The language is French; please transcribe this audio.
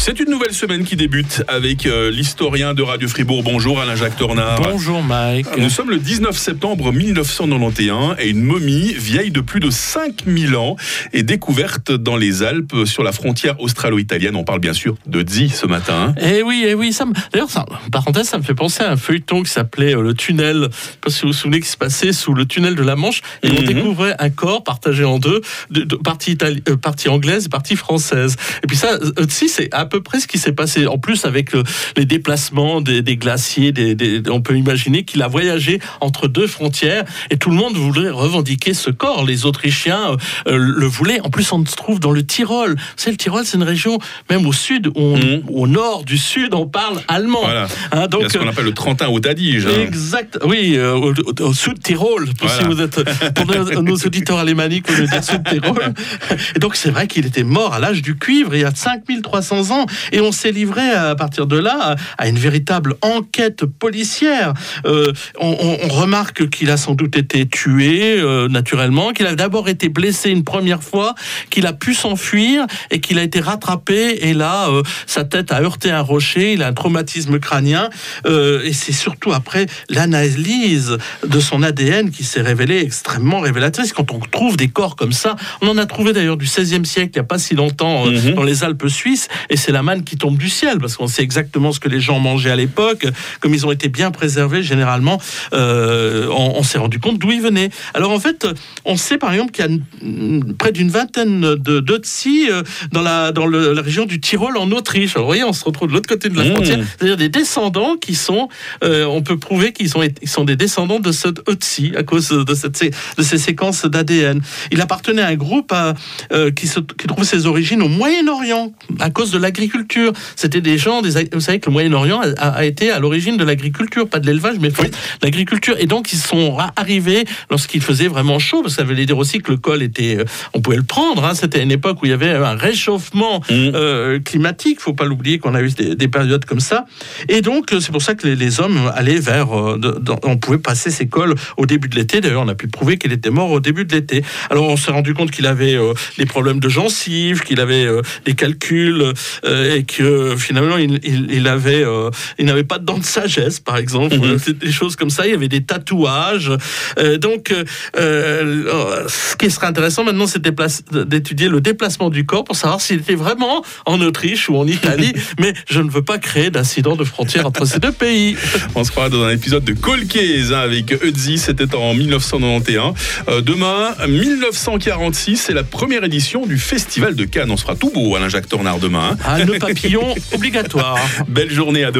C'est une nouvelle semaine qui débute avec euh, l'historien de Radio Fribourg. Bonjour Alain-Jacques Tornard. Bonjour Mike. Nous sommes le 19 septembre 1991 et une momie vieille de plus de 5000 ans est découverte dans les Alpes sur la frontière australo-italienne. On parle bien sûr de Zi ce matin. Eh oui, eh oui. Ça me... D'ailleurs, ça, parenthèse, ça me fait penser à un feuilleton qui s'appelait euh, Le Tunnel. Je sais pas si vous vous souvenez qui se passait sous le tunnel de la Manche. Et on Mhm. découvrait un corps partagé en deux, de, de- partie, itali- euh, partie anglaise et partie française. Et puis ça, si, c'est peu près ce qui s'est passé. En plus, avec euh, les déplacements des, des glaciers, des, des- on peut imaginer qu'il a voyagé entre deux frontières et tout le monde voulait revendiquer ce corps. Les Autrichiens euh, euh, le voulaient. En plus, on se trouve dans le Tyrol. C'est le Tyrol, c'est une région, même au sud, on- Mhm. au nord du sud, on parle allemand. Voilà. Hein, Donc, donc, ce qu'on appelle le Trentin au Tadige. hein. Exact, oui, euh, au, au- sud Tyrol, pour Voilà. si vous êtes pour nos, nos auditeurs alémaniques, on dire sud Tyrol. Et donc c'est vrai qu'il était mort à l'âge du cuivre, il y a 5300 ans, et on s'est livré à partir de là à, une véritable enquête policière. Euh, on, on- on remarque qu'il a sans doute été tué euh, naturellement, qu'il a d'abord été blessé une première fois, qu'il a pu s'enfuir et qu'il a été rattrapé. Et là, euh, sa tête a heurté un rocher, il a un traumatisme crânien. euh, et c'est surtout après l'analyse de son ADN qui s'est révélée extrêmement révélatrice. Quand on trouve des corps comme ça, on en a trouvé d'ailleurs du 16e siècle, il n'y a pas si longtemps, euh, Mhm. dans les Alpes suisses. Et c'est la manne qui tombe du ciel, parce qu'on sait exactement ce que les gens mangeaient à l'époque. Comme ils ont été bien préservés, généralement, euh, on, on s'est rendu compte d'où ils venaient. Alors en fait, on sait par exemple qu'il y a une- près d'une vingtaine de d'Otsi euh, dans, la, dans le- la région du Tyrol en Autriche. Alors vous voyez, on se retrouve de l'autre côté de la Mmh. frontière, c'est-à-dire des descendants qui sont, euh, on peut prouver qu'ils sont, ils sont des descendants de ce Otsi à cause de, cette, de ces séquences d'ADN. Il appartenait à un groupe à- euh, qui, se, qui trouve ses origines au Moyen-Orient à cause de l'agriculture. C'était des gens, des, vous savez que le Moyen-Orient a, a été à l'origine de l'agriculture, pas de l'élevage, mais de l'agriculture. Et donc ils sont arrivés lorsqu'il faisait vraiment chaud, parce que ça voulait dire aussi que le col était, euh, on pouvait le prendre. hein. C'était une époque où il y avait un réchauffement Mhm. euh, climatique. Faut pas l'oublier qu'on a eu des, des périodes comme ça. Et donc euh, c'est pour ça que les, les hommes allaient vers, euh, dans- on pouvait passer ces cols au début de l'été. D'ailleurs, on a pu prouver qu'il était mort au début de l'été. Alors on s'est rendu compte qu'il avait euh, des problèmes de gencives, qu'il avait des calculs et que euh, finalement il, il- il avait, euh, il n'avait pas de dents de sagesse, par exemple. Mhm. Des choses comme ça. Il y avait des tatouages. Euh, donc, euh, euh, ce qui serait intéressant maintenant, c'est d'étudier le déplacement du corps pour savoir s'il était vraiment en Autriche ou en Italie. Mais je ne veux pas créer d'incident de frontière entre ces deux pays. On se croira dans un épisode de Colcase hein, avec Eudzi, c'était en 1991. Euh, demain, 1946, c'est la première édition du Festival de Cannes. On sera tout beau, Alain-Jacques Tornard, demain. hein. Un nœud papillon obligatoire. Belle journée à demain.